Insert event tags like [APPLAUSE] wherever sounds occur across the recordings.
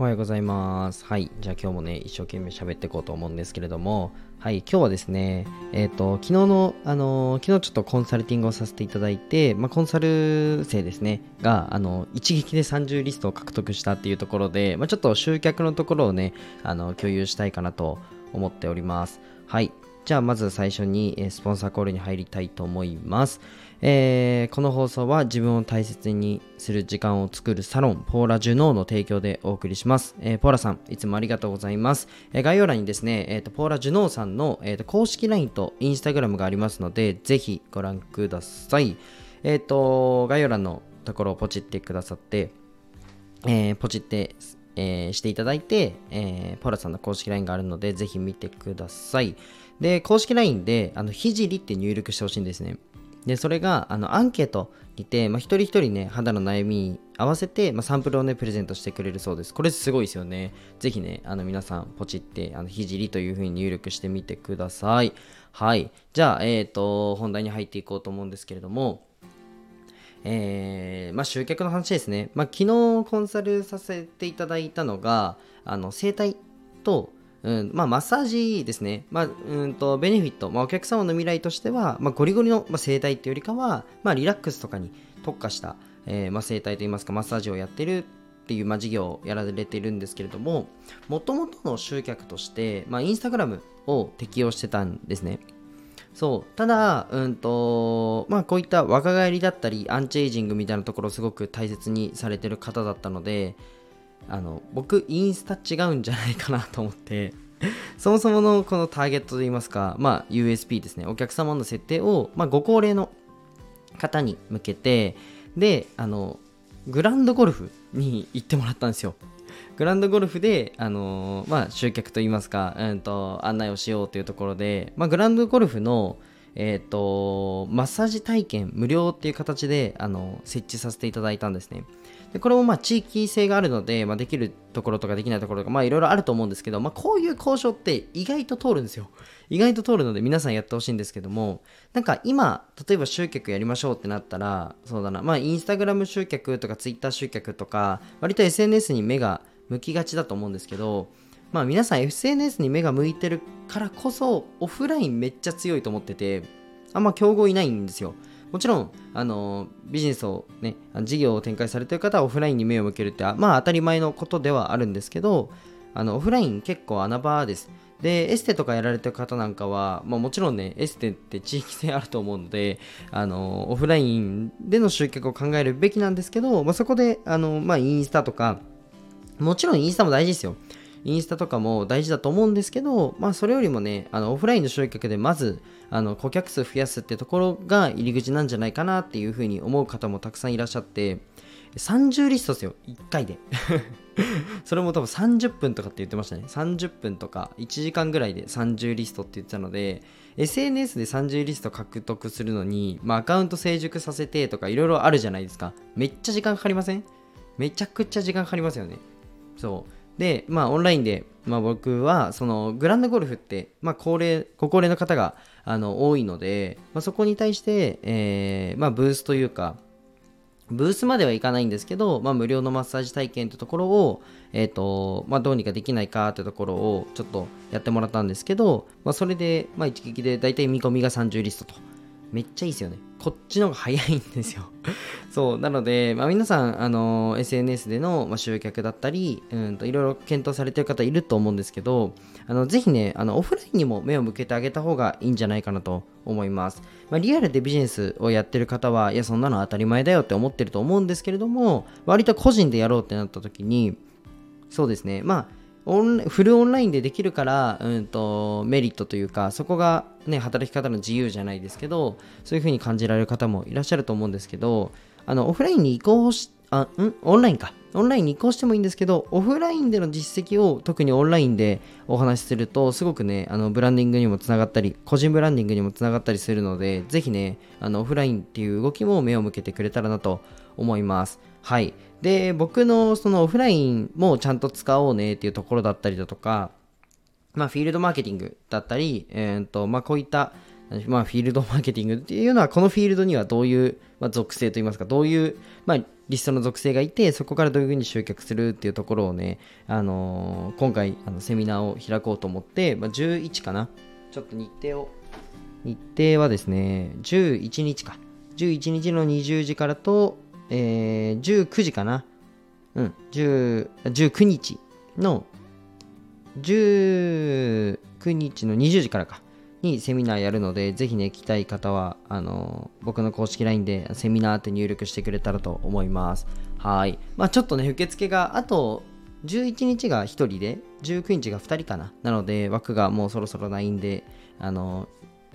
おはようございます。はい。じゃあ今日もね、一生懸命喋っていこうと思うんですけれども、はい。今日はですね、えっ、ー、と、昨日の、あの、昨日ちょっとコンサルティングをさせていただいて、まあ、コンサル生ですね、が、あの、一撃で30リストを獲得したっていうところで、まあ、ちょっと集客のところをね、あの、共有したいかなと思っております。はい。じゃあまず最初に、スポンサーコールに入りたいと思います。えー、この放送は自分を大切にする時間を作るサロンポーラ・ジュノーの提供でお送りします。えー、ポーラさん、いつもありがとうございます。えー、概要欄にですね、えーと、ポーラ・ジュノーさんの、えーと、公式 LINE と Instagram がありますので、ぜひご覧ください。えっ、ー、と、概要欄のところをポチってくださって、えー、ポチって、えー、していただいて、えー、ポラさんの公式 LINE があるので、ぜひ見てください。で、公式 LINE で、あの、ひじりって入力してほしいんですね。で、それが、あの、アンケートにて、まあ、一人一人ね、肌の悩みに合わせて、まあ、サンプルをね、プレゼントしてくれるそうです。これすごいですよね。ぜひね、あの、皆さん、ポチって、あの、ひじりという風に入力してみてください。はい。じゃあ、えっ、ー、と、本題に入っていこうと思うんですけれども、えー、まあ、集客の話ですね。まあ、昨日コンサルさせていただいたのが、あの、生態と、うんまあ、マッサージですね、まあ、うんとベネフィット、まあ、お客様の未来としては、まあ、ゴリゴリの、まあ、生態っていうよりかは、まあ、リラックスとかに特化した、えーまあ、生態といいますかマッサージをやってるっていう、まあ、事業をやられているんですけれどももともとの集客として、まあ、インスタグラムを適用してたんですね。そう。ただ、うんとまあ、こういった若返りだったりアンチエイジングみたいなところをすごく大切にされてる方だったのであの僕インスタ違うんじゃないかなと思って [LAUGHS] そもそものこのターゲットといいますか、まあ、USP ですね。お客様の設定を、まあ、ご高齢の方に向けてであのグランドゴルフに行ってもらったんですよ。グランドゴルフで、あのー、まあ、集客といいますか、うんと、案内をしようというところで、まあ、グランドゴルフの、えっ、ー、と、マッサージ体験無料っていう形で、あの、設置させていただいたんですね。でこれもまあ地域性があるので、まあ、できるところとかできないところとか、まあいろいろあると思うんですけど、まあこういう交渉って意外と通るんですよ。意外と通るので皆さんやってほしいんですけども、なんか今、例えば集客やりましょうってなったら、そうだな、まあインスタグラム集客とかツイッター集客とか、割と SNS に目が向きがちだと思うんですけど、まあ皆さん SNS に目が向いてるからこそ、オフラインめっちゃ強いと思ってて、あんま競合いないんですよ。もちろん、あのビジネスをね、事業を展開されてる方はオフラインに目を向けるって、まあ当たり前のことではあるんですけど、あのオフライン結構穴場です。で、エステとかやられてる方なんかは、まあ、もちろんね、エステって地域性あると思うので、あの、オフラインでの集客を考えるべきなんですけど、まあ、そこで、あの、まあ、インスタとか、もちろんインスタも大事ですよ。インスタとかも大事だと思うんですけど、まあ、それよりもね、あのオフラインの集客でまずあの顧客数増やすってところが入り口なんじゃないかなっていうふうに思う方もたくさんいらっしゃって、30リストですよ、1回で。[LAUGHS] それも多分30分とかって言ってましたね。30分とか1時間ぐらいで30リストって言ってたので、SNS で30リスト獲得するのに、まあ、アカウント成熟させてとかいろいろあるじゃないですか。めっちゃ時間かかりません？めちゃくちゃ時間かかりますよね。そう。で、まあ、オンラインで、まあ、僕は、その、グランドゴルフって、まあ、高齢、ご高齢の方が、あの、多いので、まあ、そこに対して、えー、まあ、ブースというか、ブースまではいかないんですけど、まあ、無料のマッサージ体験ってところを、え、ー、と、まあ、どうにかできないかってところをちょっとやってもらったんですけど、まあ、それで、まあ、一撃で大体見込みが30リストと。めっちゃいいですよね。こっちの方が早いんですよ [LAUGHS] そう、なので、まあ、皆さん、あの SNS での、ま、集客だったり、うんといろいろ検討されてる方いると思うんですけど、あのぜひねあの、オフラインにも目を向けてあげた方がいいんじゃないかなと思います。まあ、リアルでビジネスをやってる方は、いや、そんなの当たり前だよって思ってると思うんですけれども、割と個人でやろうってなった時に、そうですね、まあ、オンフルオンラインでできるから、うんと、メリットというか、そこが、ね、働き方の自由じゃないですけど、そういう風に感じられる方もいらっしゃると思うんですけど、あの、オフラインに移行し、あ、ん？オンラインか。オンラインに移行してもいいんですけど、オフラインでの実績を特にオンラインでお話しすると、すごくね、あのブランディングにもつながったり、個人ブランディングにもつながったりするので、ぜひね、あのオフラインっていう動きも目を向けてくれたらなと思います。はい。で、僕のそのオフラインもちゃんと使おうねっていうところだったりだとか、まあ、フィールドマーケティングだったり、えーとまあ、こういった、まあ、フィールドマーケティングっていうのは、このフィールドにはどういう、まあ、属性といいますか、どういう、まあ、リストの属性がいてそこからどういうふうに集客するっていうところをね、あのー、今回あのセミナーを開こうと思って、まあ、11かな？ちょっと日程を日程はですね11日か11日の20時からと、えー、19時かなうん19日の19日の20時からかにセミナーやるので、ぜひね、来たい方は、あの僕の公式 LINE でセミナーって入力してくれたらと思います。はい。まあちょっとね、受付が、あと、11日が1人で、19日が2人かな。なので、枠がもうそろそろないんで、あの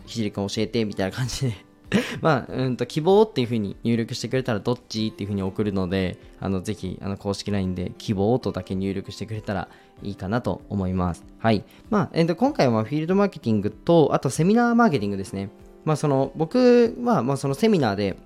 ひじりくん教えて、みたいな感じで [LAUGHS] まあ、うんと、希望っていう風に入力してくれたら、どっちっていう風に送るので、あの、ぜひ、あの、公式 LINE で希望とだけ入力してくれたらいいかなと思います。はい。まあ、えー、と今回はフィールドマーケティングと、あとセミナーマーケティングですね。まあ、その、僕は、まあ、そのセミナーで、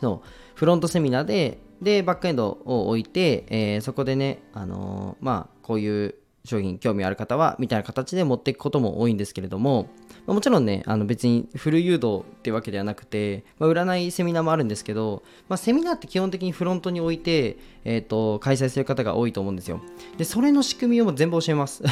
そう、フロントセミナーで、で、バックエンドを置いて、えー、そこでね、あのー、まあ、こういう商品興味ある方は、みたいな形で持っていくことも多いんですけれども、ま、もちろんね、あの別にフル誘導ってわけではなくて、まあ、占いセミナーもあるんですけど、まあ、セミナーって基本的にフロントに置いて、えっ、ー、と、開催する方が多いと思うんですよ。で、それの仕組みを全部教えます。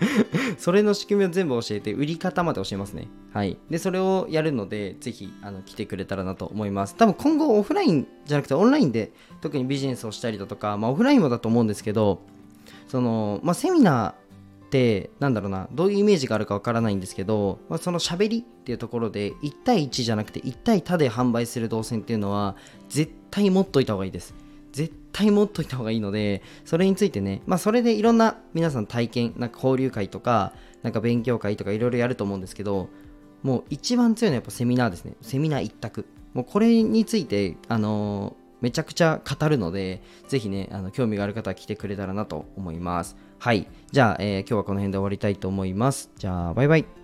[LAUGHS] それの仕組みを全部教えて、売り方まで教えますね。はい。で、それをやるので、ぜひ、あの、来てくれたらなと思います。多分今後オフラインじゃなくてオンラインで特にビジネスをしたりだとか、まあオフラインもだと思うんですけど、その、まあセミナー、ってなんだろうなどういうイメージがあるかわからないんですけど、まあ、その喋りっていうところで1対1じゃなくて1対他で販売する動線っていうのは絶対持っといた方がいいです。絶対持っといた方がいいのでそれについてねまあそれでいろんな皆さん体験なんか交流会とかなんか勉強会とかいろいろやると思うんですけどもう一番強いのはやっぱセミナーですね。セミナー一択。もうこれについてあのめちゃくちゃ語るので、ぜひね、あの興味がある方は来てくれたらなと思います。はい。じゃあ、えー、今日はこの辺で終わりたいと思います。じゃあ、バイバイ。